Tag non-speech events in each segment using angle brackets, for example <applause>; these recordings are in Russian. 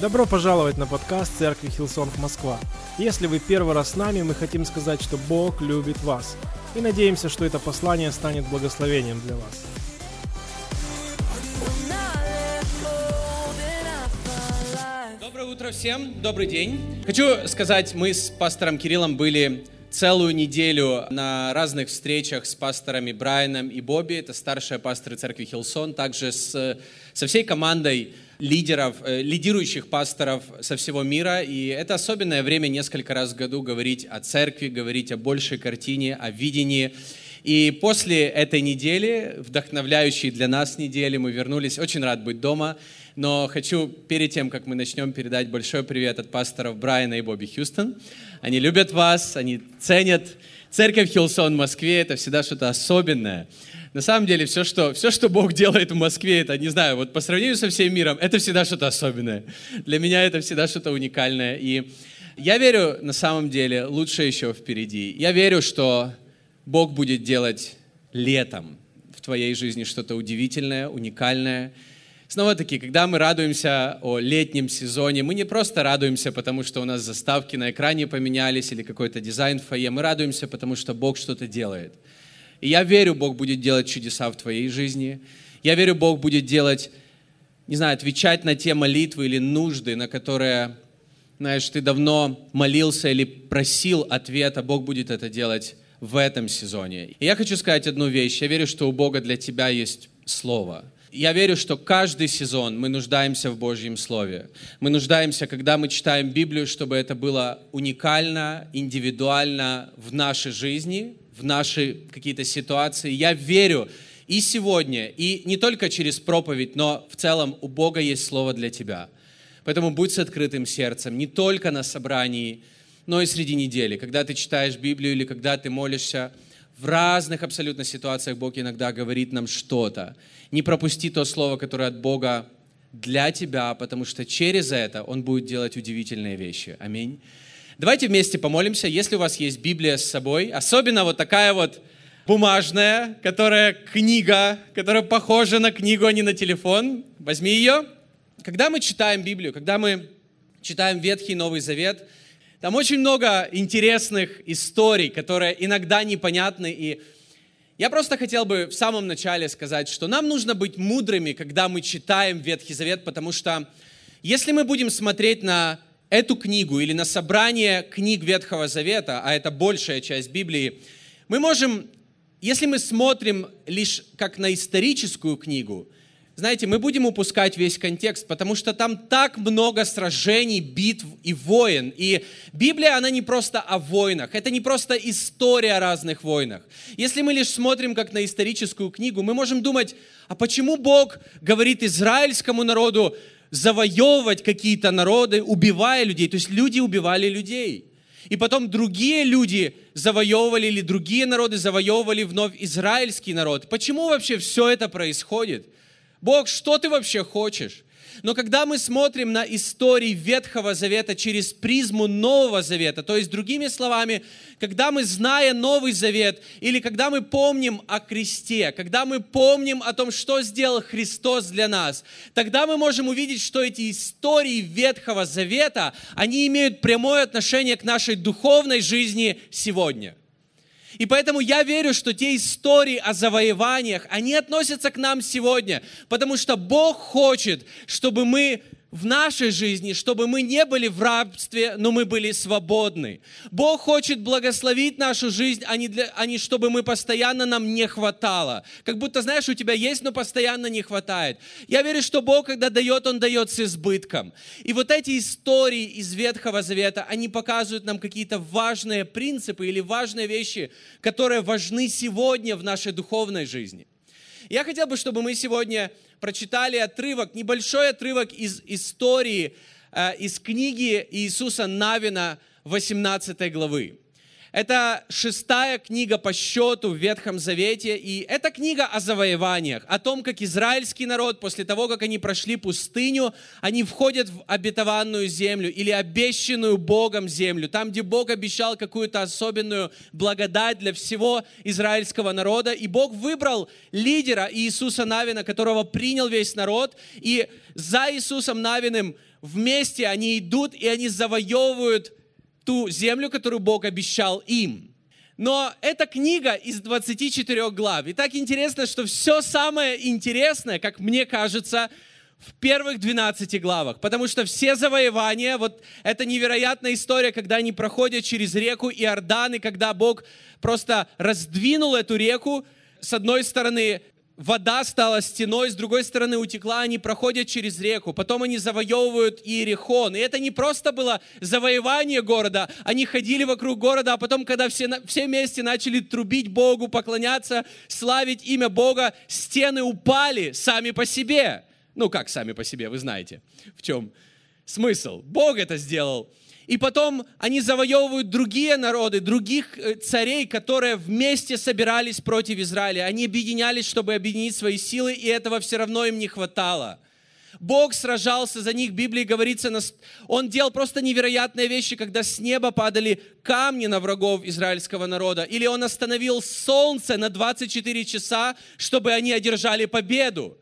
Добро пожаловать на подкаст Церкви Hillsong Москва. Если вы первый раз с нами, мы хотим сказать, что Бог любит вас. И надеемся, что это послание станет благословением для вас. Доброе утро всем, добрый день. Хочу сказать, мы с пастором Кириллом были целую неделю на разных встречах с пасторами Брайаном и Бобби, это старшие пасторы церкви Hillsong, также с, со всей командой лидеров, э, лидирующих пасторов со всего мира. И это особенное время несколько раз в году говорить о церкви, говорить о большей картине, о видении. И после этой недели, вдохновляющей для нас недели, мы вернулись. Очень рад быть дома. Но хочу перед тем, как мы начнем, передать большой привет от пасторов Брайана и Бобби Хьюстон. Они любят вас, они ценят церковь Хилсон в Москве. Это всегда что-то особенное. На самом деле, все что, все, что Бог делает в Москве, это, не знаю, вот по сравнению со всем миром, это всегда что-то особенное. Для меня это всегда что-то уникальное. И я верю, на самом деле, лучше еще впереди. Я верю, что Бог будет делать летом в твоей жизни что-то удивительное, уникальное. Снова-таки, когда мы радуемся о летнем сезоне, мы не просто радуемся, потому что у нас заставки на экране поменялись или какой-то дизайн в фойе, мы радуемся, потому что Бог что-то делает – и я верю, Бог будет делать чудеса в твоей жизни. Я верю, Бог будет делать, не знаю, отвечать на те молитвы или нужды, на которые, знаешь, ты давно молился или просил ответа. Бог будет это делать в этом сезоне. И я хочу сказать одну вещь. Я верю, что у Бога для тебя есть Слово. Я верю, что каждый сезон мы нуждаемся в Божьем Слове. Мы нуждаемся, когда мы читаем Библию, чтобы это было уникально, индивидуально в нашей жизни, в наши какие-то ситуации. Я верю и сегодня, и не только через проповедь, но в целом у Бога есть слово для тебя. Поэтому будь с открытым сердцем, не только на собрании, но и среди недели, когда ты читаешь Библию или когда ты молишься, в разных абсолютно ситуациях Бог иногда говорит нам что-то. Не пропусти то слово, которое от Бога для тебя, потому что через это Он будет делать удивительные вещи. Аминь. Давайте вместе помолимся, если у вас есть Библия с собой, особенно вот такая вот бумажная, которая книга, которая похожа на книгу, а не на телефон. Возьми ее. Когда мы читаем Библию, когда мы читаем Ветхий и Новый Завет, там очень много интересных историй, которые иногда непонятны. И я просто хотел бы в самом начале сказать, что нам нужно быть мудрыми, когда мы читаем Ветхий Завет, потому что если мы будем смотреть на эту книгу или на собрание книг Ветхого Завета, а это большая часть Библии, мы можем, если мы смотрим лишь как на историческую книгу, знаете, мы будем упускать весь контекст, потому что там так много сражений, битв и войн. И Библия, она не просто о войнах, это не просто история о разных войнах. Если мы лишь смотрим как на историческую книгу, мы можем думать, а почему Бог говорит израильскому народу, завоевывать какие-то народы, убивая людей. То есть люди убивали людей. И потом другие люди завоевывали, или другие народы завоевывали вновь израильский народ. Почему вообще все это происходит? Бог, что ты вообще хочешь? Но когда мы смотрим на истории Ветхого Завета через призму Нового Завета, то есть другими словами, когда мы, зная Новый Завет, или когда мы помним о кресте, когда мы помним о том, что сделал Христос для нас, тогда мы можем увидеть, что эти истории Ветхого Завета, они имеют прямое отношение к нашей духовной жизни сегодня. И поэтому я верю, что те истории о завоеваниях, они относятся к нам сегодня, потому что Бог хочет, чтобы мы в нашей жизни, чтобы мы не были в рабстве, но мы были свободны. Бог хочет благословить нашу жизнь, а не, для, а не чтобы мы постоянно нам не хватало. Как будто, знаешь, у тебя есть, но постоянно не хватает. Я верю, что Бог, когда дает, Он дает с избытком. И вот эти истории из Ветхого Завета, они показывают нам какие-то важные принципы или важные вещи, которые важны сегодня в нашей духовной жизни. Я хотел бы, чтобы мы сегодня прочитали отрывок, небольшой отрывок из истории, э, из книги Иисуса Навина 18 главы. Это шестая книга по счету в Ветхом Завете, и это книга о завоеваниях, о том, как израильский народ после того, как они прошли пустыню, они входят в обетованную землю или обещанную Богом землю, там, где Бог обещал какую-то особенную благодать для всего израильского народа, и Бог выбрал лидера Иисуса Навина, которого принял весь народ, и за Иисусом Навиным вместе они идут, и они завоевывают ту землю, которую Бог обещал им. Но эта книга из 24 глав. И так интересно, что все самое интересное, как мне кажется, в первых 12 главах, потому что все завоевания, вот это невероятная история, когда они проходят через реку Иордан, и когда Бог просто раздвинул эту реку, с одной стороны вода стала стеной, с другой стороны утекла, они проходят через реку, потом они завоевывают Иерихон. И это не просто было завоевание города, они ходили вокруг города, а потом, когда все, все вместе начали трубить Богу, поклоняться, славить имя Бога, стены упали сами по себе. Ну как сами по себе, вы знаете, в чем смысл. Бог это сделал. И потом они завоевывают другие народы, других э, царей, которые вместе собирались против Израиля. Они объединялись, чтобы объединить свои силы, и этого все равно им не хватало. Бог сражался за них, в Библии говорится, Он делал просто невероятные вещи, когда с неба падали камни на врагов израильского народа, или Он остановил солнце на 24 часа, чтобы они одержали победу.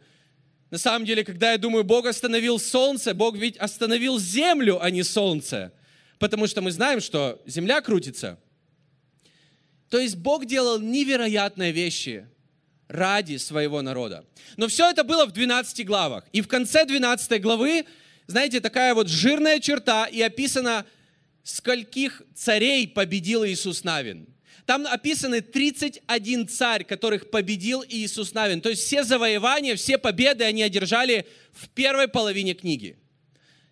На самом деле, когда я думаю, Бог остановил солнце, Бог ведь остановил землю, а не солнце потому что мы знаем, что земля крутится. То есть Бог делал невероятные вещи ради своего народа. Но все это было в 12 главах. И в конце 12 главы, знаете, такая вот жирная черта, и описано, скольких царей победил Иисус Навин. Там описаны 31 царь, которых победил Иисус Навин. То есть все завоевания, все победы они одержали в первой половине книги.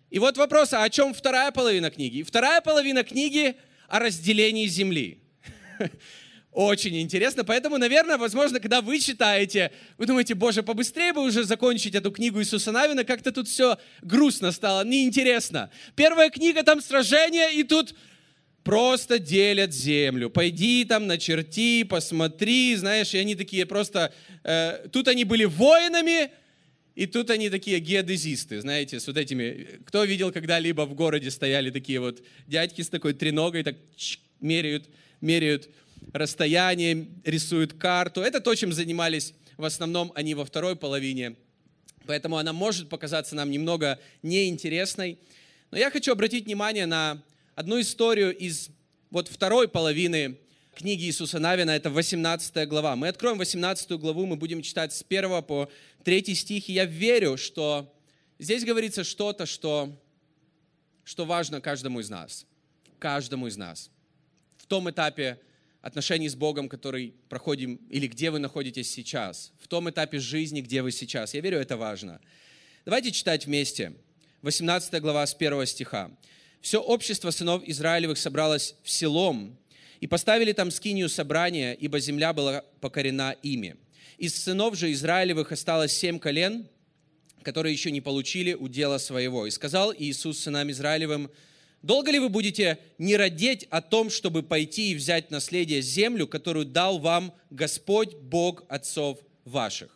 И вот вопрос, а о чем вторая половина книги? Вторая половина книги о разделении земли. <laughs> Очень интересно, поэтому, наверное, возможно, когда вы читаете, вы думаете, боже, побыстрее бы уже закончить эту книгу Иисуса Навина, как-то тут все грустно стало, неинтересно. Первая книга, там сражение, и тут просто делят землю. Пойди там, начерти, посмотри, знаешь, и они такие просто... Э, тут они были воинами, и тут они такие геодезисты, знаете, с вот этими... Кто видел когда-либо в городе стояли такие вот дядьки с такой треногой, так меряют, меряют расстояние, рисуют карту. Это то, чем занимались в основном они во второй половине. Поэтому она может показаться нам немного неинтересной. Но я хочу обратить внимание на одну историю из вот второй половины книги Иисуса Навина, это 18 глава. Мы откроем 18 главу, мы будем читать с 1 по 3 стих, и я верю, что здесь говорится что-то, что, что важно каждому из нас. Каждому из нас. В том этапе отношений с Богом, который проходим, или где вы находитесь сейчас, в том этапе жизни, где вы сейчас. Я верю, это важно. Давайте читать вместе. 18 глава с 1 стиха. «Все общество сынов Израилевых собралось в селом, и поставили там скинию собрания, ибо земля была покорена ими. Из сынов же Израилевых осталось семь колен, которые еще не получили удела своего. И сказал Иисус сынам Израилевым, «Долго ли вы будете не родить о том, чтобы пойти и взять наследие землю, которую дал вам Господь, Бог отцов ваших?»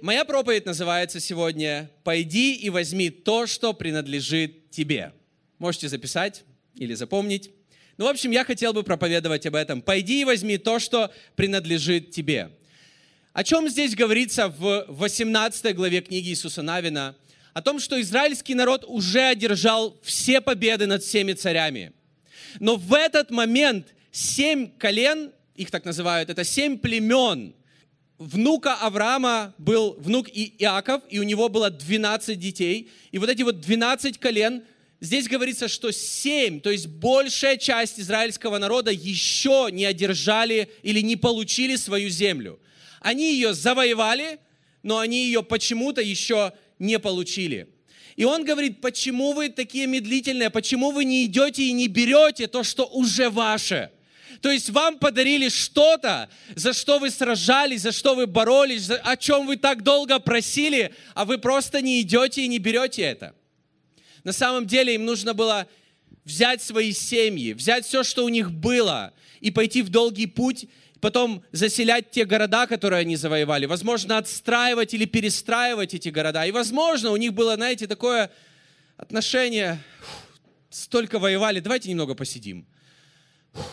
Моя проповедь называется сегодня «Пойди и возьми то, что принадлежит тебе». Можете записать или запомнить. Ну, в общем, я хотел бы проповедовать об этом. Пойди и возьми то, что принадлежит тебе. О чем здесь говорится в 18 главе книги Иисуса Навина? О том, что израильский народ уже одержал все победы над всеми царями. Но в этот момент семь колен, их так называют, это семь племен, внука Авраама был внук Иаков, и у него было 12 детей. И вот эти вот 12 колен здесь говорится, что семь, то есть большая часть израильского народа еще не одержали или не получили свою землю. Они ее завоевали, но они ее почему-то еще не получили. И он говорит, почему вы такие медлительные, почему вы не идете и не берете то, что уже ваше. То есть вам подарили что-то, за что вы сражались, за что вы боролись, о чем вы так долго просили, а вы просто не идете и не берете это. На самом деле им нужно было взять свои семьи, взять все, что у них было, и пойти в долгий путь, потом заселять те города, которые они завоевали, возможно, отстраивать или перестраивать эти города. И, возможно, у них было, знаете, такое отношение, столько воевали, давайте немного посидим.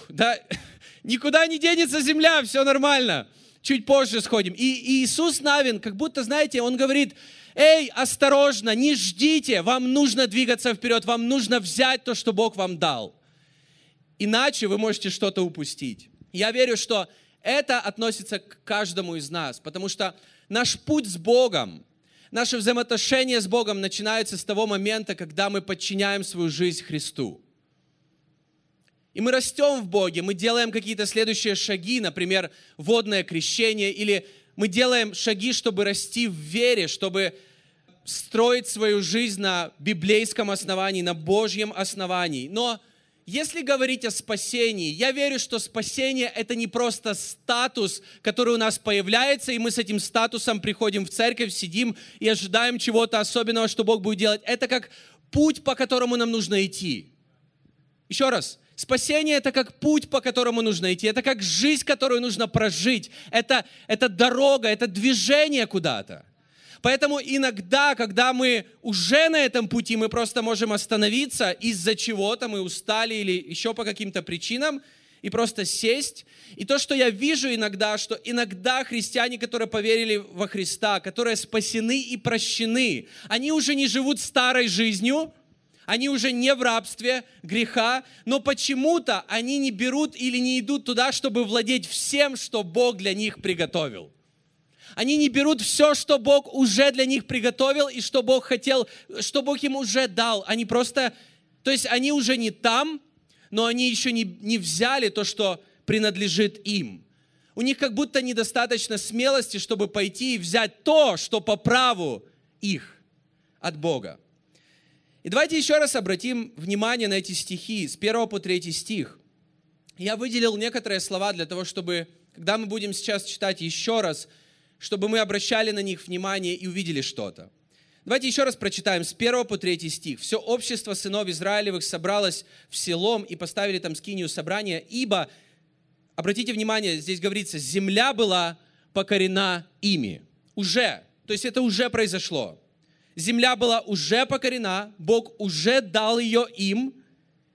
Да, <laughs> никуда не денется земля, все нормально. Чуть позже сходим. И, Иисус Навин, как будто, знаете, он говорит, эй, осторожно, не ждите, вам нужно двигаться вперед, вам нужно взять то, что Бог вам дал. Иначе вы можете что-то упустить. Я верю, что это относится к каждому из нас, потому что наш путь с Богом, наше взаимоотношение с Богом начинается с того момента, когда мы подчиняем свою жизнь Христу. И мы растем в Боге, мы делаем какие-то следующие шаги, например, водное крещение, или мы делаем шаги, чтобы расти в вере, чтобы строить свою жизнь на библейском основании, на Божьем основании. Но если говорить о спасении, я верю, что спасение – это не просто статус, который у нас появляется, и мы с этим статусом приходим в церковь, сидим и ожидаем чего-то особенного, что Бог будет делать. Это как путь, по которому нам нужно идти. Еще раз. Спасение – это как путь, по которому нужно идти. Это как жизнь, которую нужно прожить. Это, это дорога, это движение куда-то. Поэтому иногда, когда мы уже на этом пути, мы просто можем остановиться из-за чего-то, мы устали или еще по каким-то причинам, и просто сесть. И то, что я вижу иногда, что иногда христиане, которые поверили во Христа, которые спасены и прощены, они уже не живут старой жизнью, они уже не в рабстве греха, но почему-то они не берут или не идут туда, чтобы владеть всем, что Бог для них приготовил. Они не берут все, что Бог уже для них приготовил и что Бог хотел, что Бог им уже дал. Они просто, то есть они уже не там, но они еще не, не взяли то, что принадлежит им. У них как будто недостаточно смелости, чтобы пойти и взять то, что по праву их от Бога. И давайте еще раз обратим внимание на эти стихи, с 1 по 3 стих. Я выделил некоторые слова для того, чтобы, когда мы будем сейчас читать еще раз, чтобы мы обращали на них внимание и увидели что-то. Давайте еще раз прочитаем с 1 по 3 стих. «Все общество сынов Израилевых собралось в селом и поставили там скинию собрания, ибо, обратите внимание, здесь говорится, земля была покорена ими». Уже, то есть это уже произошло. Земля была уже покорена, Бог уже дал ее им,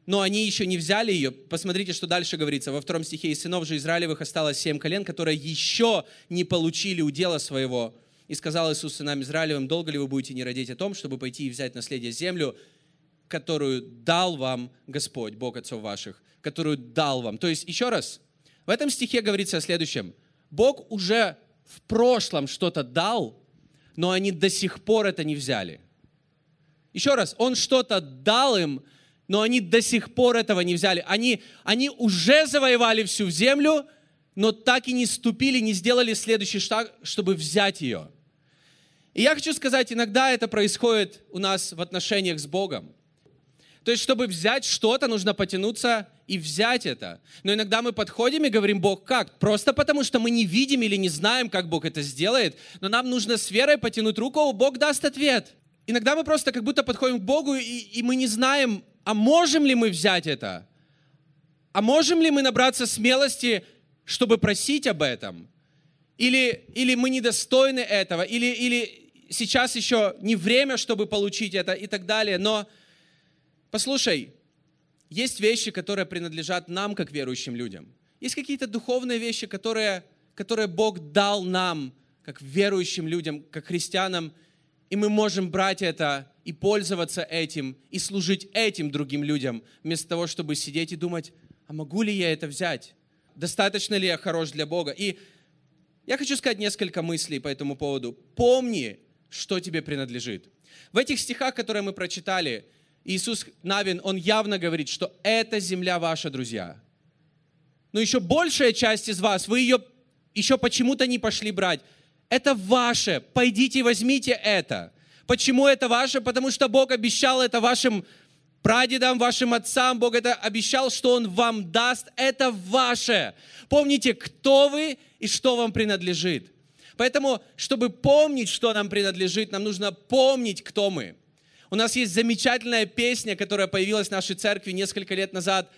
но они еще не взяли ее. Посмотрите, что дальше говорится. Во втором стихе «Из сынов же Израилевых осталось семь колен, которые еще не получили удела своего». И сказал Иисус сынам Израилевым, «Долго ли вы будете не родить о том, чтобы пойти и взять наследие землю, которую дал вам Господь, Бог отцов ваших, которую дал вам». То есть, еще раз, в этом стихе говорится о следующем. Бог уже в прошлом что-то дал, но они до сих пор это не взяли. Еще раз, Он что-то дал им, но они до сих пор этого не взяли. Они, они уже завоевали всю землю, но так и не ступили, не сделали следующий шаг, чтобы взять ее. И я хочу сказать, иногда это происходит у нас в отношениях с Богом. То есть, чтобы взять что-то, нужно потянуться и взять это. Но иногда мы подходим и говорим, Бог, как? Просто потому, что мы не видим или не знаем, как Бог это сделает, но нам нужно с верой потянуть руку, Бог даст ответ. Иногда мы просто как будто подходим к Богу, и, и мы не знаем, а можем ли мы взять это? А можем ли мы набраться смелости, чтобы просить об этом? Или, или мы недостойны этого? Или, или сейчас еще не время, чтобы получить это и так далее? Но послушай, есть вещи, которые принадлежат нам, как верующим людям. Есть какие-то духовные вещи, которые, которые Бог дал нам, как верующим людям, как христианам, и мы можем брать это и пользоваться этим, и служить этим другим людям, вместо того, чтобы сидеть и думать, а могу ли я это взять? Достаточно ли я хорош для Бога? И я хочу сказать несколько мыслей по этому поводу. Помни, что тебе принадлежит. В этих стихах, которые мы прочитали, Иисус Навин, он явно говорит, что эта земля ваша, друзья. Но еще большая часть из вас, вы ее еще почему-то не пошли брать. Это ваше. Пойдите и возьмите это. Почему это ваше? Потому что Бог обещал это вашим прадедам, вашим отцам. Бог это обещал, что Он вам даст. Это ваше. Помните, кто вы и что вам принадлежит. Поэтому, чтобы помнить, что нам принадлежит, нам нужно помнить, кто мы. У нас есть замечательная песня, которая появилась в нашей церкви несколько лет назад.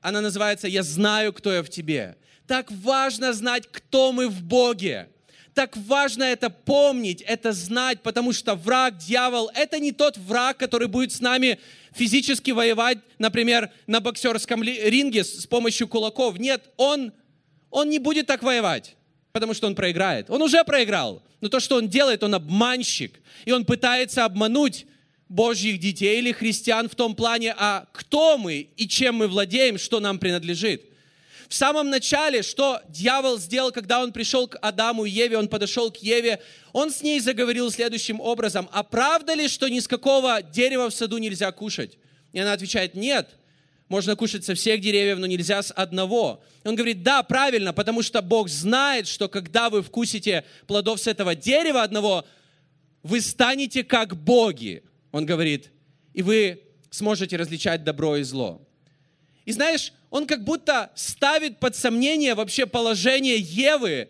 она называется «Я знаю, кто я в тебе». Так важно знать, кто мы в Боге. Так важно это помнить, это знать, потому что враг, дьявол, это не тот враг, который будет с нами физически воевать, например, на боксерском ринге с помощью кулаков. Нет, он, он не будет так воевать, потому что он проиграет. Он уже проиграл. Но то, что он делает, он обманщик. И он пытается обмануть Божьих детей или христиан в том плане, а кто мы и чем мы владеем, что нам принадлежит. В самом начале, что дьявол сделал, когда он пришел к Адаму и Еве, он подошел к Еве, он с ней заговорил следующим образом, а правда ли, что ни с какого дерева в саду нельзя кушать? И она отвечает, нет, можно кушать со всех деревьев, но нельзя с одного. Он говорит, да, правильно, потому что Бог знает, что когда вы вкусите плодов с этого дерева одного, вы станете как боги. Он говорит, и вы сможете различать добро и зло. И знаешь, он как будто ставит под сомнение вообще положение Евы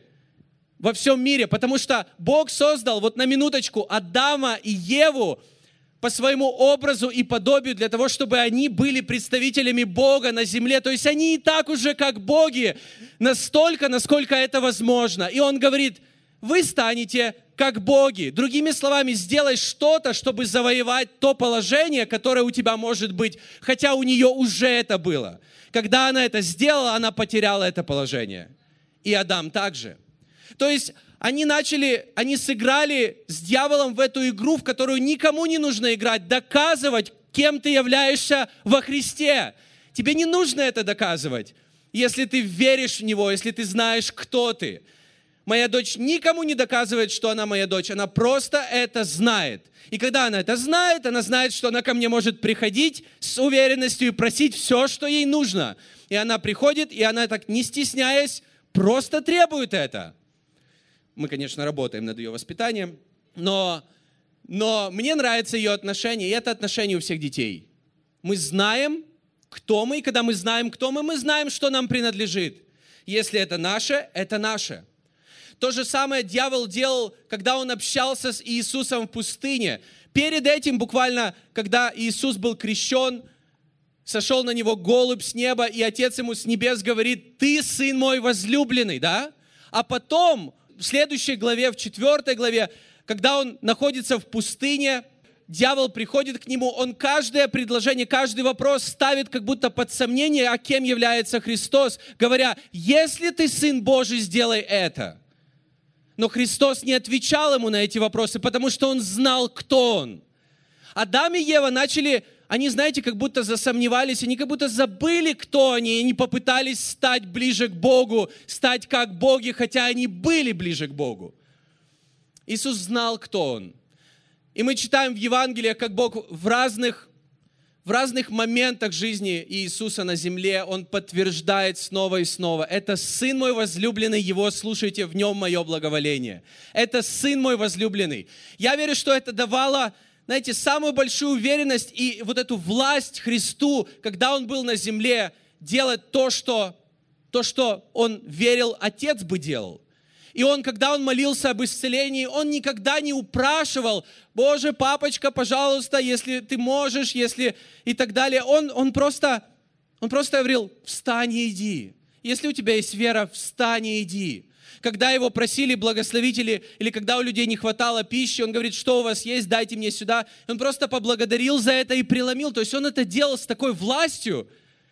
во всем мире, потому что Бог создал, вот на минуточку, Адама и Еву по своему образу и подобию для того, чтобы они были представителями Бога на земле. То есть они и так уже как боги, настолько, насколько это возможно. И он говорит, вы станете как боги. Другими словами, сделай что-то, чтобы завоевать то положение, которое у тебя может быть, хотя у нее уже это было. Когда она это сделала, она потеряла это положение. И Адам также. То есть они начали, они сыграли с дьяволом в эту игру, в которую никому не нужно играть, доказывать, кем ты являешься во Христе. Тебе не нужно это доказывать, если ты веришь в Него, если ты знаешь, кто ты. Моя дочь никому не доказывает, что она моя дочь. Она просто это знает. И когда она это знает, она знает, что она ко мне может приходить с уверенностью и просить все, что ей нужно. И она приходит, и она так, не стесняясь, просто требует это. Мы, конечно, работаем над ее воспитанием, но, но мне нравится ее отношение, и это отношение у всех детей. Мы знаем, кто мы, и когда мы знаем, кто мы, мы знаем, что нам принадлежит. Если это наше, это наше. То же самое дьявол делал, когда он общался с Иисусом в пустыне. Перед этим, буквально, когда Иисус был крещен, сошел на него голубь с неба, и Отец ему с небес говорит, ты сын мой возлюбленный, да? А потом, в следующей главе, в четвертой главе, когда он находится в пустыне, дьявол приходит к нему, он каждое предложение, каждый вопрос ставит как будто под сомнение, а кем является Христос, говоря, если ты сын Божий, сделай это. Но Христос не отвечал ему на эти вопросы, потому что он знал, кто он. Адам и Ева начали, они, знаете, как будто засомневались, они как будто забыли, кто они, и они попытались стать ближе к Богу, стать как боги, хотя они были ближе к Богу. Иисус знал, кто Он. И мы читаем в Евангелиях, как Бог в разных в разных моментах жизни Иисуса на земле Он подтверждает снова и снова. Это Сын мой возлюбленный, Его слушайте, в Нем мое благоволение. Это Сын мой возлюбленный. Я верю, что это давало, знаете, самую большую уверенность и вот эту власть Христу, когда Он был на земле, делать то, что, то, что Он верил, Отец бы делал. И он, когда он молился об исцелении, он никогда не упрашивал, Боже, папочка, пожалуйста, если ты можешь, если и так далее. Он, он, просто, он просто говорил, встань и иди. Если у тебя есть вера, встань и иди. Когда его просили благословители, или когда у людей не хватало пищи, он говорит, что у вас есть, дайте мне сюда. Он просто поблагодарил за это и преломил. То есть он это делал с такой властью,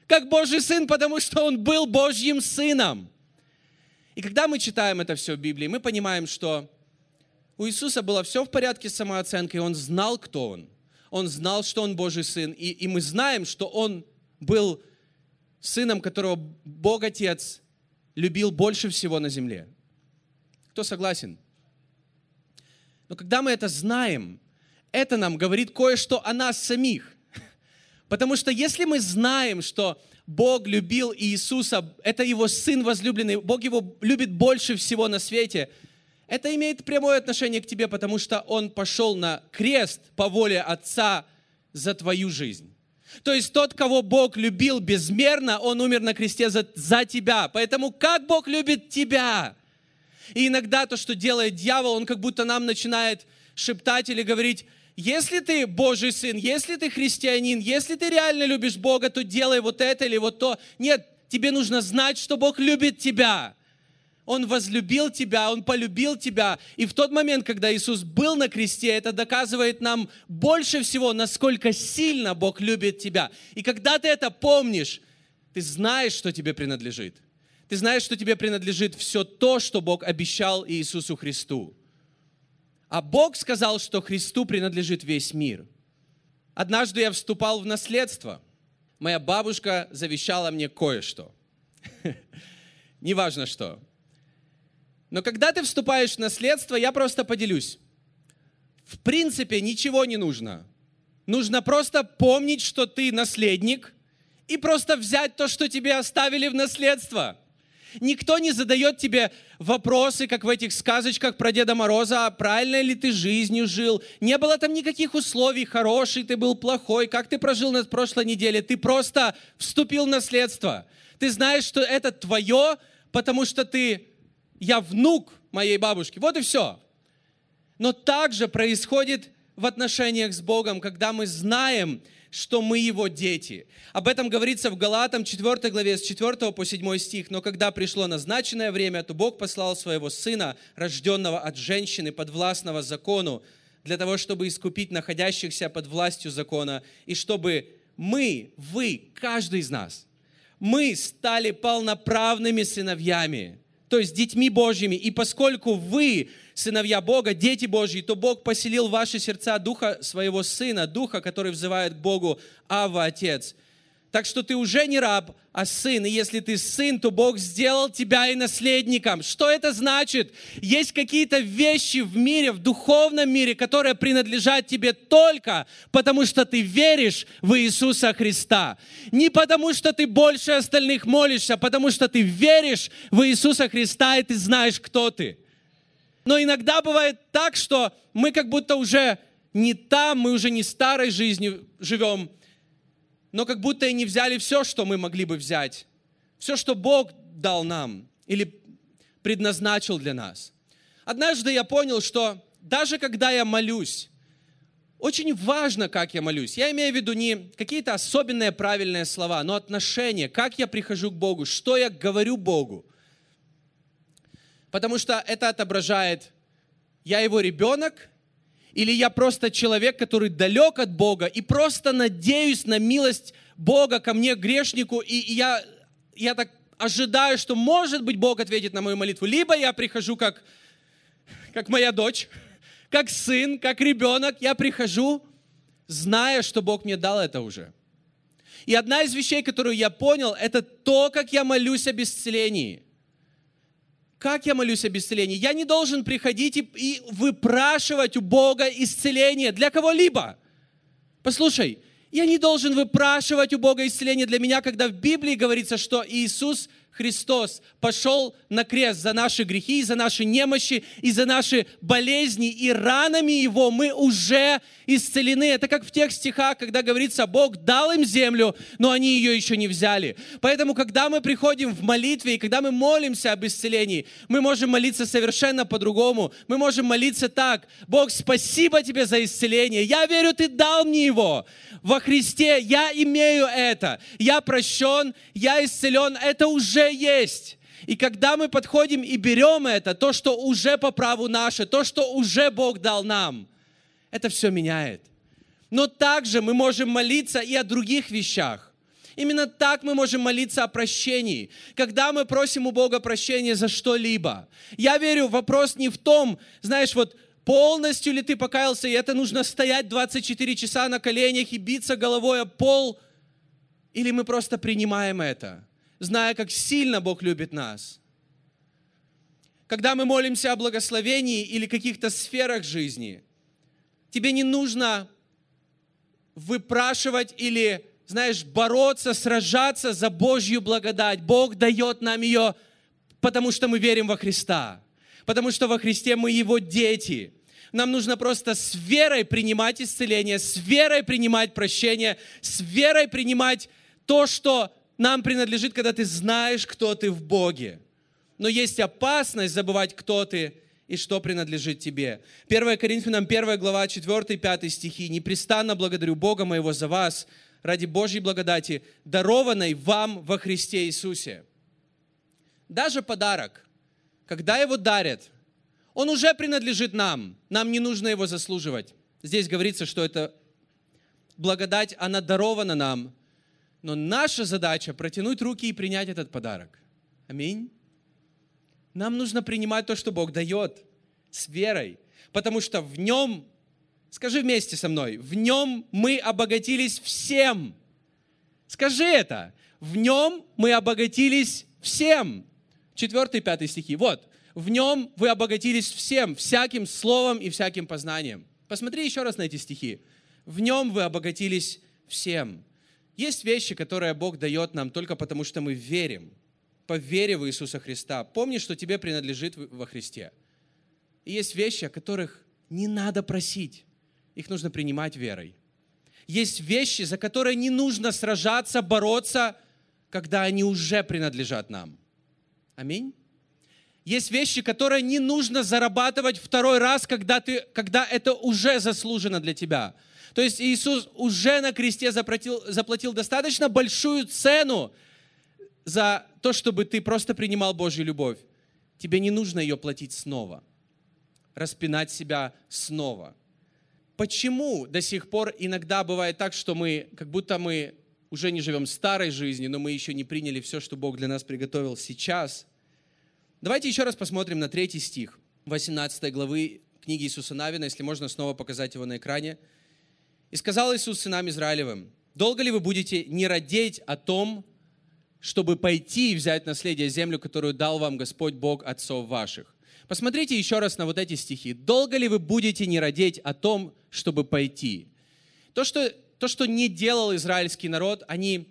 как Божий Сын, потому что он был Божьим Сыном. И когда мы читаем это все в Библии, мы понимаем, что у Иисуса было все в порядке с самооценкой, Он знал, кто Он. Он знал, что Он Божий Сын. И, и мы знаем, что Он был сыном, которого Бог Отец любил больше всего на земле. Кто согласен? Но когда мы это знаем, это нам говорит кое-что о нас самих. <laughs> Потому что если мы знаем, что Бог любил Иисуса, это Его Сын возлюбленный, Бог Его любит больше всего на свете, это имеет прямое отношение к тебе, потому что Он пошел на крест по воле Отца за твою жизнь. То есть тот, кого Бог любил безмерно, Он умер на кресте за, за тебя. Поэтому как Бог любит тебя? И иногда то, что делает дьявол, он как будто нам начинает шептать или говорить, если ты Божий сын, если ты христианин, если ты реально любишь Бога, то делай вот это или вот то. Нет, тебе нужно знать, что Бог любит тебя. Он возлюбил тебя, Он полюбил тебя. И в тот момент, когда Иисус был на кресте, это доказывает нам больше всего, насколько сильно Бог любит тебя. И когда ты это помнишь, ты знаешь, что тебе принадлежит. Ты знаешь, что тебе принадлежит все то, что Бог обещал Иисусу Христу. А Бог сказал, что Христу принадлежит весь мир. Однажды я вступал в наследство. Моя бабушка завещала мне кое-что. <laughs> Неважно что. Но когда ты вступаешь в наследство, я просто поделюсь. В принципе, ничего не нужно. Нужно просто помнить, что ты наследник, и просто взять то, что тебе оставили в наследство. Никто не задает тебе вопросы, как в этих сказочках про Деда Мороза, а правильно ли ты жизнью жил. Не было там никаких условий, хороший ты был, плохой, как ты прожил на прошлой неделе. Ты просто вступил в наследство. Ты знаешь, что это твое, потому что ты я внук моей бабушки. Вот и все. Но также происходит в отношениях с Богом, когда мы знаем, что мы Его дети. Об этом говорится в Галатам 4 главе с 4 по 7 стих. «Но когда пришло назначенное время, то Бог послал Своего Сына, рожденного от женщины, подвластного закону, для того, чтобы искупить находящихся под властью закона, и чтобы мы, вы, каждый из нас, мы стали полноправными сыновьями то есть детьми Божьими. И поскольку вы сыновья Бога, дети Божьи, то Бог поселил в ваши сердца Духа Своего Сына, Духа, который взывает к Богу, Ава, Отец. Так что ты уже не раб, а сын. И если ты сын, то Бог сделал тебя и наследником. Что это значит? Есть какие-то вещи в мире, в духовном мире, которые принадлежат тебе только потому, что ты веришь в Иисуса Христа. Не потому, что ты больше остальных молишься, а потому что ты веришь в Иисуса Христа, и ты знаешь, кто ты. Но иногда бывает так, что мы как будто уже не там, мы уже не старой жизнью живем, но как будто и не взяли все, что мы могли бы взять. Все, что Бог дал нам или предназначил для нас. Однажды я понял, что даже когда я молюсь, очень важно, как я молюсь. Я имею в виду не какие-то особенные правильные слова, но отношения, как я прихожу к Богу, что я говорю Богу. Потому что это отображает, я его ребенок, или я просто человек, который далек от Бога и просто надеюсь на милость Бога ко мне, грешнику, и я, я так ожидаю, что, может быть, Бог ответит на мою молитву. Либо я прихожу как, как моя дочь, как сын, как ребенок, я прихожу, зная, что Бог мне дал это уже. И одна из вещей, которую я понял, это то, как я молюсь об исцелении – как я молюсь об исцелении? Я не должен приходить и, и выпрашивать у Бога исцеление для кого-либо. Послушай, я не должен выпрашивать у Бога исцеление для меня, когда в Библии говорится, что Иисус – Христос пошел на крест за наши грехи, за наши немощи и за наши болезни, и ранами Его мы уже исцелены. Это как в тех стихах, когда говорится, Бог дал им землю, но они ее еще не взяли. Поэтому, когда мы приходим в молитве, и когда мы молимся об исцелении, мы можем молиться совершенно по-другому. Мы можем молиться так, Бог, спасибо Тебе за исцеление. Я верю, Ты дал мне его. Во Христе я имею это. Я прощен, я исцелен. Это уже есть. И когда мы подходим и берем это, то, что уже по праву наше, то, что уже Бог дал нам, это все меняет. Но также мы можем молиться и о других вещах. Именно так мы можем молиться о прощении. Когда мы просим у Бога прощения за что-либо. Я верю, вопрос не в том, знаешь, вот полностью ли ты покаялся, и это нужно стоять 24 часа на коленях и биться головой о пол, или мы просто принимаем это зная, как сильно Бог любит нас. Когда мы молимся о благословении или каких-то сферах жизни, тебе не нужно выпрашивать или, знаешь, бороться, сражаться за Божью благодать. Бог дает нам ее, потому что мы верим во Христа. Потому что во Христе мы Его дети. Нам нужно просто с верой принимать исцеление, с верой принимать прощение, с верой принимать то, что нам принадлежит, когда ты знаешь, кто ты в Боге. Но есть опасность забывать, кто ты, и что принадлежит тебе. 1 Коринфянам 1 глава 4-5 стихи. «Непрестанно благодарю Бога моего за вас, ради Божьей благодати, дарованной вам во Христе Иисусе». Даже подарок, когда его дарят, он уже принадлежит нам. Нам не нужно его заслуживать. Здесь говорится, что это благодать, она дарована нам. Но наша задача протянуть руки и принять этот подарок. Аминь. Нам нужно принимать то, что Бог дает, с верой, потому что в нем, скажи вместе со мной, в нем мы обогатились всем. Скажи это. В нем мы обогатились всем. Четвертый, пятый стихи. Вот. В нем вы обогатились всем, всяким словом и всяким познанием. Посмотри еще раз на эти стихи. В нем вы обогатились всем. Есть вещи, которые Бог дает нам только потому, что мы верим по вере в Иисуса Христа. Помни, что тебе принадлежит во Христе. И есть вещи, о которых не надо просить. Их нужно принимать верой. Есть вещи, за которые не нужно сражаться, бороться, когда они уже принадлежат нам. Аминь. Есть вещи, которые не нужно зарабатывать второй раз, когда, ты, когда это уже заслужено для тебя. То есть Иисус уже на кресте заплатил, заплатил достаточно большую цену за то, чтобы ты просто принимал Божью любовь. Тебе не нужно ее платить снова, распинать себя снова. Почему до сих пор иногда бывает так, что мы, как будто мы уже не живем старой жизнью, но мы еще не приняли все, что Бог для нас приготовил сейчас? Давайте еще раз посмотрим на третий стих 18 главы книги Иисуса Навина, если можно снова показать его на экране. «И сказал Иисус сынам Израилевым, долго ли вы будете не родить о том, чтобы пойти и взять наследие землю, которую дал вам Господь Бог отцов ваших. Посмотрите еще раз на вот эти стихи. Долго ли вы будете не родить о том, чтобы пойти? То, что, то, что не делал израильский народ, они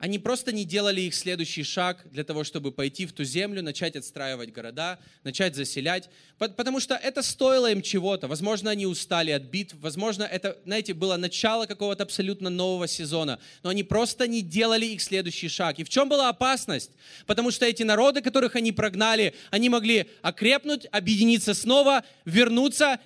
они просто не делали их следующий шаг для того, чтобы пойти в ту землю, начать отстраивать города, начать заселять, потому что это стоило им чего-то. Возможно, они устали от битв, возможно, это, знаете, было начало какого-то абсолютно нового сезона, но они просто не делали их следующий шаг. И в чем была опасность? Потому что эти народы, которых они прогнали, они могли окрепнуть, объединиться снова, вернуться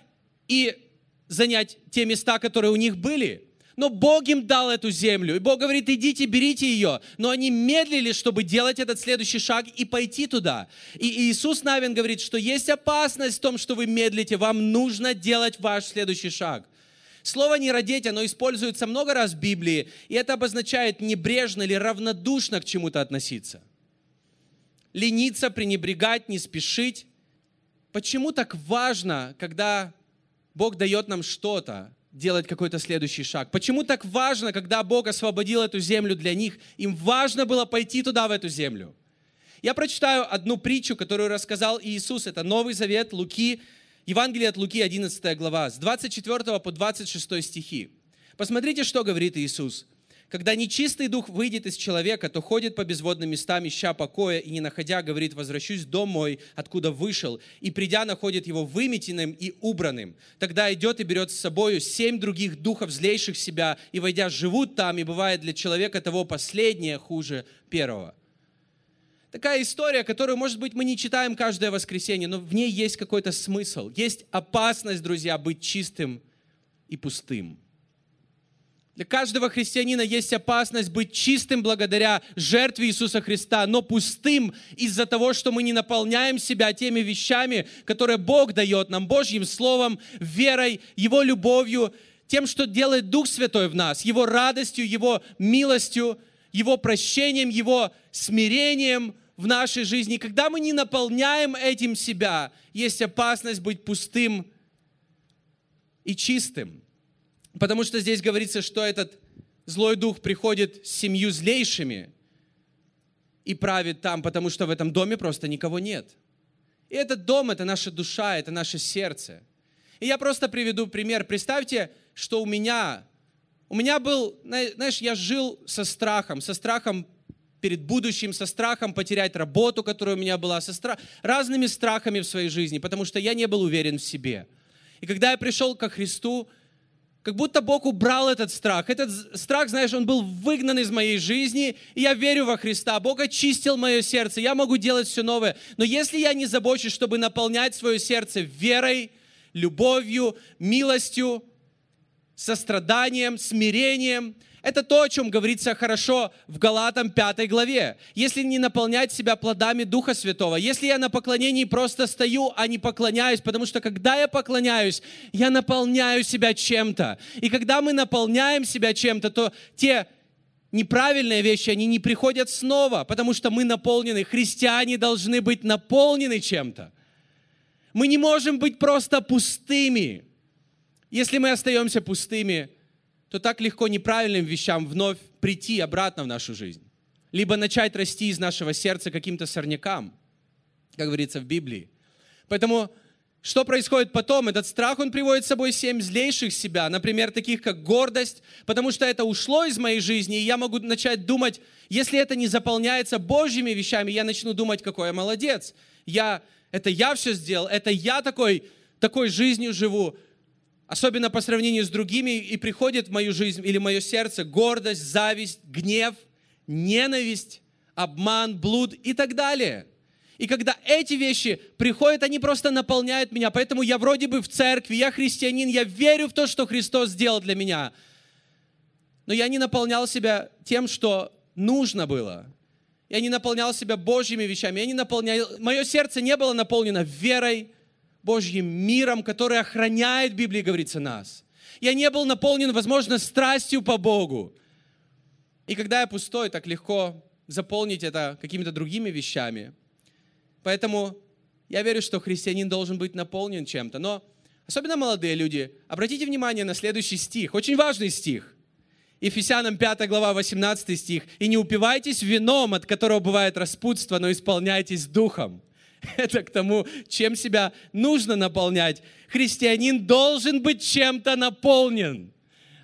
и занять те места, которые у них были. Но Бог им дал эту землю. И Бог говорит, идите, берите ее. Но они медлили, чтобы делать этот следующий шаг и пойти туда. И Иисус Навин говорит, что есть опасность в том, что вы медлите. Вам нужно делать ваш следующий шаг. Слово «не родить», оно используется много раз в Библии, и это обозначает небрежно или равнодушно к чему-то относиться. Лениться, пренебрегать, не спешить. Почему так важно, когда Бог дает нам что-то, делать какой-то следующий шаг. Почему так важно, когда Бог освободил эту землю для них, им важно было пойти туда, в эту землю? Я прочитаю одну притчу, которую рассказал Иисус. Это Новый Завет, Луки, Евангелие от Луки, 11 глава, с 24 по 26 стихи. Посмотрите, что говорит Иисус. Когда нечистый дух выйдет из человека, то ходит по безводным местам, ища покоя, и не находя, говорит, возвращусь в дом мой, откуда вышел, и придя, находит его выметенным и убранным. Тогда идет и берет с собою семь других духов, злейших себя, и, войдя, живут там, и бывает для человека того последнее хуже первого. Такая история, которую, может быть, мы не читаем каждое воскресенье, но в ней есть какой-то смысл. Есть опасность, друзья, быть чистым и пустым. Для каждого христианина есть опасность быть чистым благодаря жертве Иисуса Христа, но пустым из-за того, что мы не наполняем себя теми вещами, которые Бог дает нам, Божьим Словом, верой, Его любовью, тем, что делает Дух Святой в нас, Его радостью, Его милостью, Его прощением, Его смирением в нашей жизни. когда мы не наполняем этим себя, есть опасность быть пустым и чистым. Потому что здесь говорится, что этот злой дух приходит с семью злейшими и правит там, потому что в этом доме просто никого нет. И этот дом – это наша душа, это наше сердце. И я просто приведу пример. Представьте, что у меня, у меня был, знаешь, я жил со страхом, со страхом перед будущим, со страхом потерять работу, которая у меня была, со стра... разными страхами в своей жизни, потому что я не был уверен в себе. И когда я пришел ко Христу, как будто Бог убрал этот страх. Этот страх, знаешь, он был выгнан из моей жизни, и я верю во Христа. Бог очистил мое сердце, я могу делать все новое. Но если я не забочусь, чтобы наполнять свое сердце верой, любовью, милостью, состраданием, смирением, это то, о чем говорится хорошо в Галатам 5 главе. Если не наполнять себя плодами Духа Святого, если я на поклонении просто стою, а не поклоняюсь, потому что когда я поклоняюсь, я наполняю себя чем-то. И когда мы наполняем себя чем-то, то те неправильные вещи, они не приходят снова, потому что мы наполнены. Христиане должны быть наполнены чем-то. Мы не можем быть просто пустыми. Если мы остаемся пустыми, то так легко неправильным вещам вновь прийти обратно в нашу жизнь. Либо начать расти из нашего сердца каким-то сорнякам, как говорится в Библии. Поэтому что происходит потом? Этот страх, он приводит с собой семь злейших себя, например, таких как гордость, потому что это ушло из моей жизни, и я могу начать думать, если это не заполняется Божьими вещами, я начну думать, какой я молодец. Я, это я все сделал, это я такой, такой жизнью живу особенно по сравнению с другими, и приходит в мою жизнь или в мое сердце гордость, зависть, гнев, ненависть, обман, блуд и так далее. И когда эти вещи приходят, они просто наполняют меня. Поэтому я вроде бы в церкви, я христианин, я верю в то, что Христос сделал для меня. Но я не наполнял себя тем, что нужно было. Я не наполнял себя Божьими вещами. Я не наполнял... Мое сердце не было наполнено верой, Божьим миром, который охраняет, в Библии говорится, нас. Я не был наполнен, возможно, страстью по Богу. И когда я пустой, так легко заполнить это какими-то другими вещами. Поэтому я верю, что христианин должен быть наполнен чем-то. Но особенно молодые люди, обратите внимание на следующий стих, очень важный стих. Ефесянам 5 глава 18 стих. «И не упивайтесь вином, от которого бывает распутство, но исполняйтесь духом». <laughs> Это к тому, чем себя нужно наполнять. Христианин должен быть чем-то наполнен.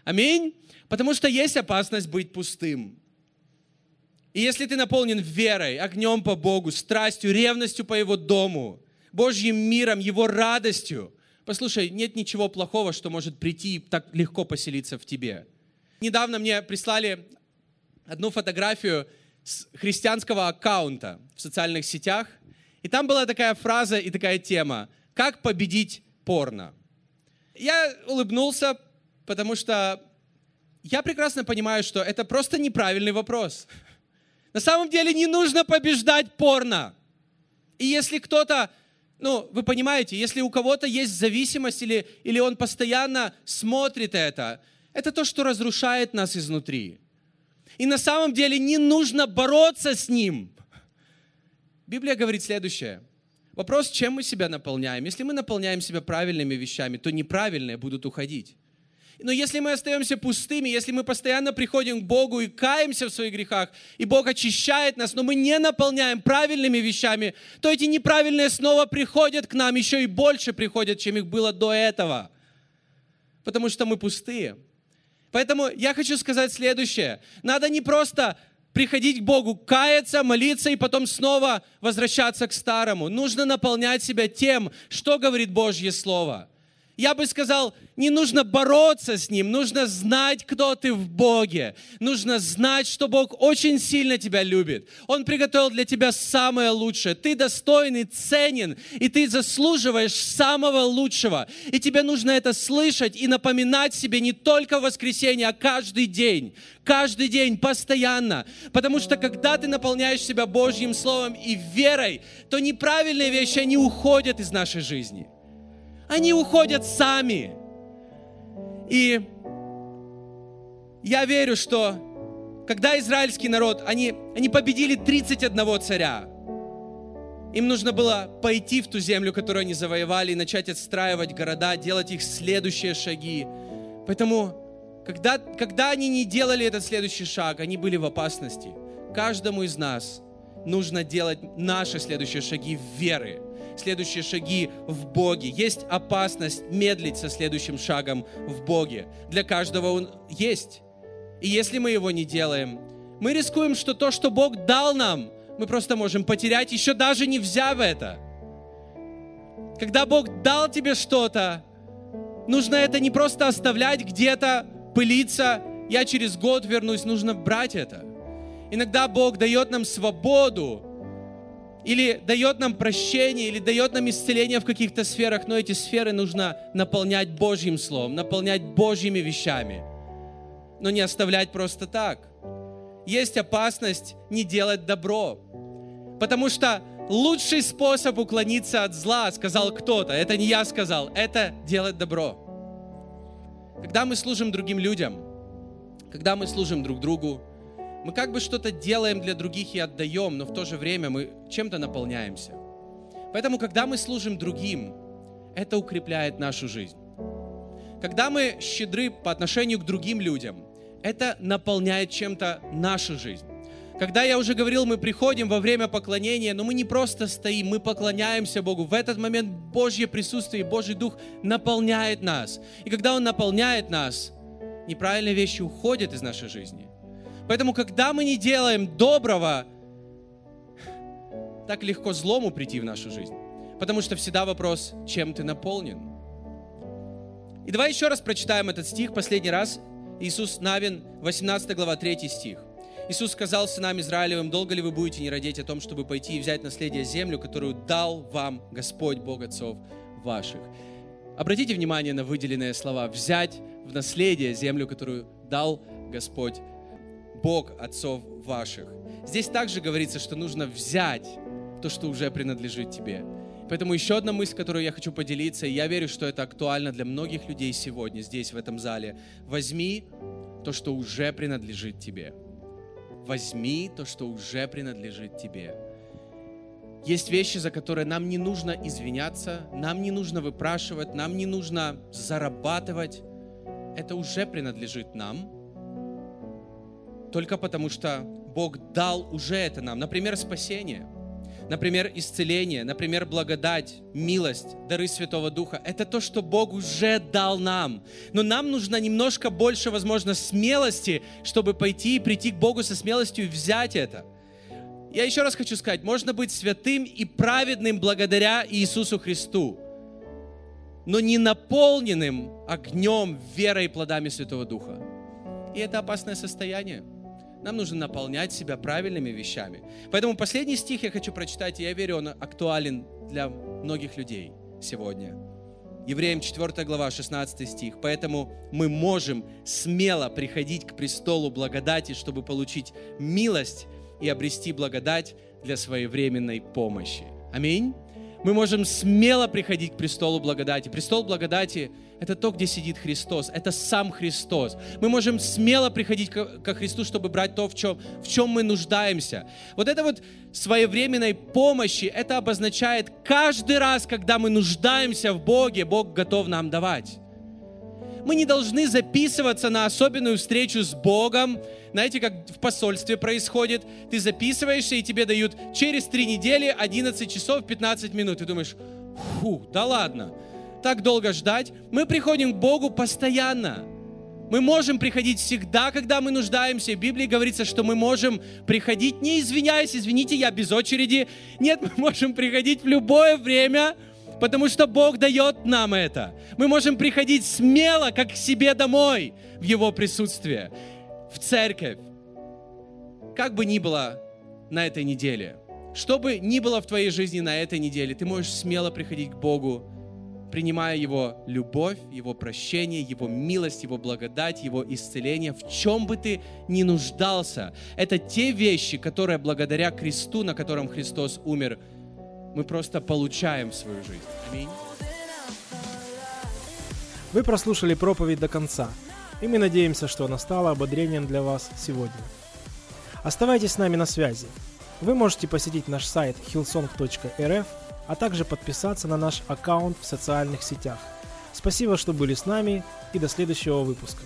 Аминь. Потому что есть опасность быть пустым. И если ты наполнен верой, огнем по Богу, страстью, ревностью по Его дому, Божьим миром, Его радостью, послушай, нет ничего плохого, что может прийти и так легко поселиться в тебе. Недавно мне прислали одну фотографию с христианского аккаунта в социальных сетях, и там была такая фраза и такая тема «Как победить порно?». Я улыбнулся, потому что я прекрасно понимаю, что это просто неправильный вопрос. На самом деле не нужно побеждать порно. И если кто-то, ну, вы понимаете, если у кого-то есть зависимость или, или он постоянно смотрит это, это то, что разрушает нас изнутри. И на самом деле не нужно бороться с ним. Библия говорит следующее. Вопрос, чем мы себя наполняем. Если мы наполняем себя правильными вещами, то неправильные будут уходить. Но если мы остаемся пустыми, если мы постоянно приходим к Богу и каемся в своих грехах, и Бог очищает нас, но мы не наполняем правильными вещами, то эти неправильные снова приходят к нам, еще и больше приходят, чем их было до этого. Потому что мы пустые. Поэтому я хочу сказать следующее. Надо не просто приходить к Богу, каяться, молиться и потом снова возвращаться к старому. Нужно наполнять себя тем, что говорит Божье Слово я бы сказал, не нужно бороться с Ним, нужно знать, кто ты в Боге. Нужно знать, что Бог очень сильно тебя любит. Он приготовил для тебя самое лучшее. Ты достойный, ценен, и ты заслуживаешь самого лучшего. И тебе нужно это слышать и напоминать себе не только в воскресенье, а каждый день. Каждый день, постоянно. Потому что когда ты наполняешь себя Божьим Словом и верой, то неправильные вещи, они уходят из нашей жизни они уходят сами. И я верю, что когда израильский народ, они, они победили 31 царя, им нужно было пойти в ту землю, которую они завоевали, и начать отстраивать города, делать их следующие шаги. Поэтому, когда, когда они не делали этот следующий шаг, они были в опасности. Каждому из нас нужно делать наши следующие шаги веры следующие шаги в Боге. Есть опасность медлить со следующим шагом в Боге. Для каждого он есть. И если мы его не делаем, мы рискуем, что то, что Бог дал нам, мы просто можем потерять, еще даже не взяв это. Когда Бог дал тебе что-то, нужно это не просто оставлять где-то, пылиться, я через год вернусь, нужно брать это. Иногда Бог дает нам свободу, или дает нам прощение, или дает нам исцеление в каких-то сферах, но эти сферы нужно наполнять Божьим Словом, наполнять Божьими вещами, но не оставлять просто так. Есть опасность не делать добро, потому что лучший способ уклониться от зла, сказал кто-то, это не я сказал, это делать добро. Когда мы служим другим людям, когда мы служим друг другу, мы как бы что-то делаем для других и отдаем, но в то же время мы чем-то наполняемся. Поэтому, когда мы служим другим, это укрепляет нашу жизнь. Когда мы щедры по отношению к другим людям, это наполняет чем-то нашу жизнь. Когда я уже говорил, мы приходим во время поклонения, но мы не просто стоим, мы поклоняемся Богу. В этот момент Божье присутствие и Божий Дух наполняет нас. И когда Он наполняет нас, неправильные вещи уходят из нашей жизни. Поэтому, когда мы не делаем доброго, так легко злому прийти в нашу жизнь. Потому что всегда вопрос, чем ты наполнен. И давай еще раз прочитаем этот стих последний раз. Иисус Навин, 18 глава, 3 стих. Иисус сказал сынам Израилевым, долго ли вы будете не родить о том, чтобы пойти и взять наследие землю, которую дал вам Господь, Бог отцов ваших. Обратите внимание на выделенные слова. Взять в наследие землю, которую дал Господь Бог отцов ваших. Здесь также говорится, что нужно взять то, что уже принадлежит тебе. Поэтому еще одна мысль, которую я хочу поделиться, и я верю, что это актуально для многих людей сегодня, здесь, в этом зале. Возьми то, что уже принадлежит тебе. Возьми то, что уже принадлежит тебе. Есть вещи, за которые нам не нужно извиняться, нам не нужно выпрашивать, нам не нужно зарабатывать. Это уже принадлежит нам, только потому что Бог дал уже это нам. Например, спасение, например, исцеление, например, благодать, милость, дары Святого Духа. Это то, что Бог уже дал нам. Но нам нужно немножко больше, возможно, смелости, чтобы пойти и прийти к Богу со смелостью и взять это. Я еще раз хочу сказать, можно быть святым и праведным благодаря Иисусу Христу, но не наполненным огнем, верой и плодами Святого Духа. И это опасное состояние. Нам нужно наполнять себя правильными вещами. Поэтому последний стих я хочу прочитать, и я верю, он актуален для многих людей сегодня. Евреям 4 глава, 16 стих. Поэтому мы можем смело приходить к престолу благодати, чтобы получить милость и обрести благодать для своевременной помощи. Аминь. Мы можем смело приходить к престолу благодати. Престол благодати это то, где сидит Христос, это сам Христос. Мы можем смело приходить ко Христу, чтобы брать то, в чем, в чем мы нуждаемся. Вот это вот своевременной помощи, это обозначает каждый раз, когда мы нуждаемся в Боге, Бог готов нам давать. Мы не должны записываться на особенную встречу с Богом. Знаете, как в посольстве происходит? Ты записываешься, и тебе дают через три недели 11 часов 15 минут. Ты думаешь, фу, да ладно так долго ждать. Мы приходим к Богу постоянно. Мы можем приходить всегда, когда мы нуждаемся. В Библии говорится, что мы можем приходить, не извиняясь, извините, я без очереди. Нет, мы можем приходить в любое время, потому что Бог дает нам это. Мы можем приходить смело, как к себе домой, в Его присутствие, в церковь. Как бы ни было на этой неделе, что бы ни было в твоей жизни на этой неделе, ты можешь смело приходить к Богу принимая Его любовь, Его прощение, Его милость, Его благодать, Его исцеление, в чем бы ты ни нуждался. Это те вещи, которые благодаря кресту, на котором Христос умер, мы просто получаем в свою жизнь. Аминь. Вы прослушали проповедь до конца, и мы надеемся, что она стала ободрением для вас сегодня. Оставайтесь с нами на связи. Вы можете посетить наш сайт hillsong.rf а также подписаться на наш аккаунт в социальных сетях. Спасибо, что были с нами и до следующего выпуска.